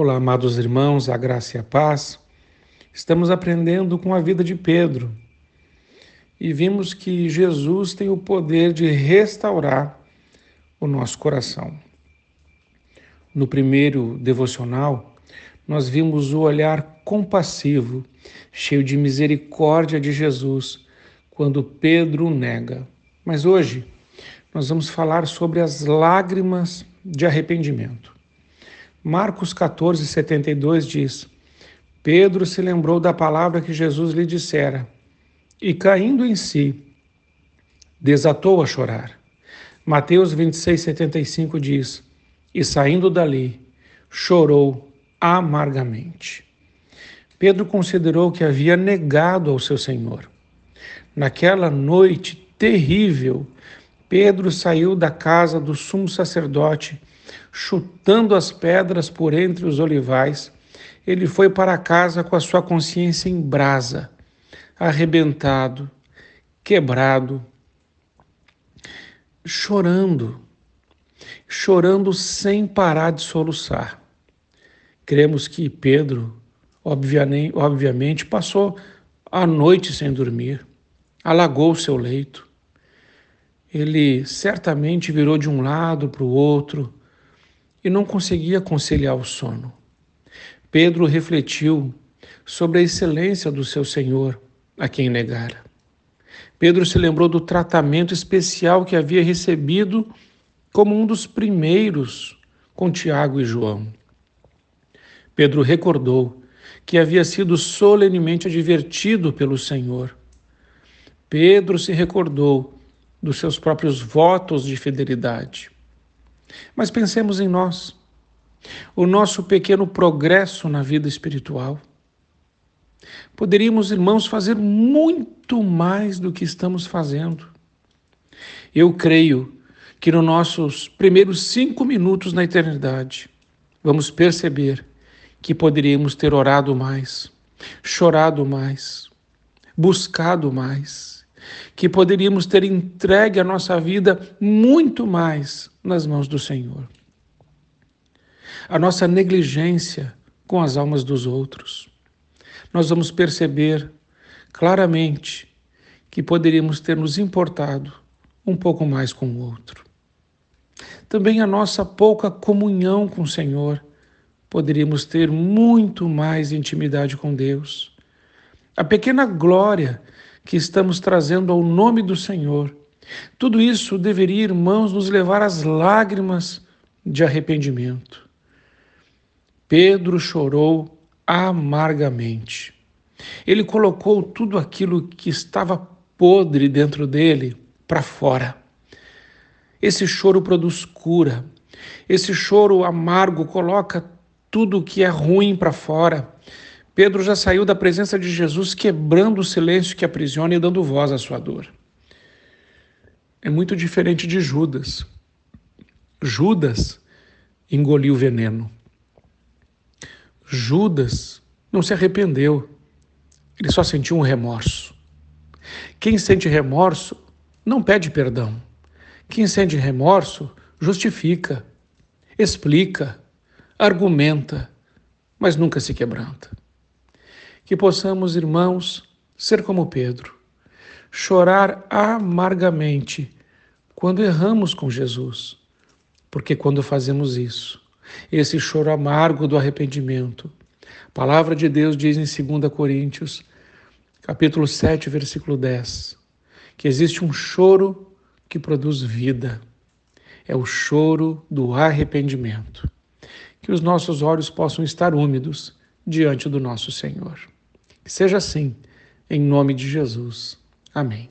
Olá, amados irmãos, a graça e a paz. Estamos aprendendo com a vida de Pedro e vimos que Jesus tem o poder de restaurar o nosso coração. No primeiro devocional, nós vimos o olhar compassivo, cheio de misericórdia de Jesus, quando Pedro nega. Mas hoje nós vamos falar sobre as lágrimas de arrependimento. Marcos 14, 72 diz: Pedro se lembrou da palavra que Jesus lhe dissera e, caindo em si, desatou a chorar. Mateus 26, 75 diz: E saindo dali, chorou amargamente. Pedro considerou que havia negado ao seu Senhor. Naquela noite terrível, Pedro saiu da casa do sumo sacerdote chutando as pedras por entre os olivais, ele foi para casa com a sua consciência em brasa, arrebentado, quebrado, chorando, chorando sem parar de soluçar. Cremos que Pedro, obviamente, passou a noite sem dormir, alagou seu leito. Ele certamente virou de um lado para o outro, e não conseguia conciliar o sono. Pedro refletiu sobre a excelência do seu Senhor, a quem negara. Pedro se lembrou do tratamento especial que havia recebido como um dos primeiros com Tiago e João. Pedro recordou que havia sido solenemente advertido pelo Senhor. Pedro se recordou dos seus próprios votos de fidelidade. Mas pensemos em nós, o nosso pequeno progresso na vida espiritual. Poderíamos, irmãos, fazer muito mais do que estamos fazendo. Eu creio que nos nossos primeiros cinco minutos na eternidade, vamos perceber que poderíamos ter orado mais, chorado mais, buscado mais que poderíamos ter entregue a nossa vida muito mais nas mãos do Senhor. A nossa negligência com as almas dos outros. Nós vamos perceber claramente que poderíamos ter nos importado um pouco mais com o outro. Também a nossa pouca comunhão com o Senhor, poderíamos ter muito mais intimidade com Deus. A pequena glória que estamos trazendo ao nome do Senhor. Tudo isso deveria, irmãos, nos levar às lágrimas de arrependimento. Pedro chorou amargamente. Ele colocou tudo aquilo que estava podre dentro dele para fora. Esse choro produz cura. Esse choro amargo coloca tudo que é ruim para fora. Pedro já saiu da presença de Jesus quebrando o silêncio que aprisiona e dando voz à sua dor. É muito diferente de Judas. Judas engoliu o veneno. Judas não se arrependeu, ele só sentiu um remorso. Quem sente remorso não pede perdão. Quem sente remorso justifica, explica, argumenta, mas nunca se quebranta que possamos, irmãos, ser como Pedro, chorar amargamente quando erramos com Jesus, porque quando fazemos isso, esse choro amargo do arrependimento, a palavra de Deus diz em 2 Coríntios, capítulo 7, versículo 10, que existe um choro que produz vida. É o choro do arrependimento. Que os nossos olhos possam estar úmidos diante do nosso Senhor. Seja assim, em nome de Jesus. Amém.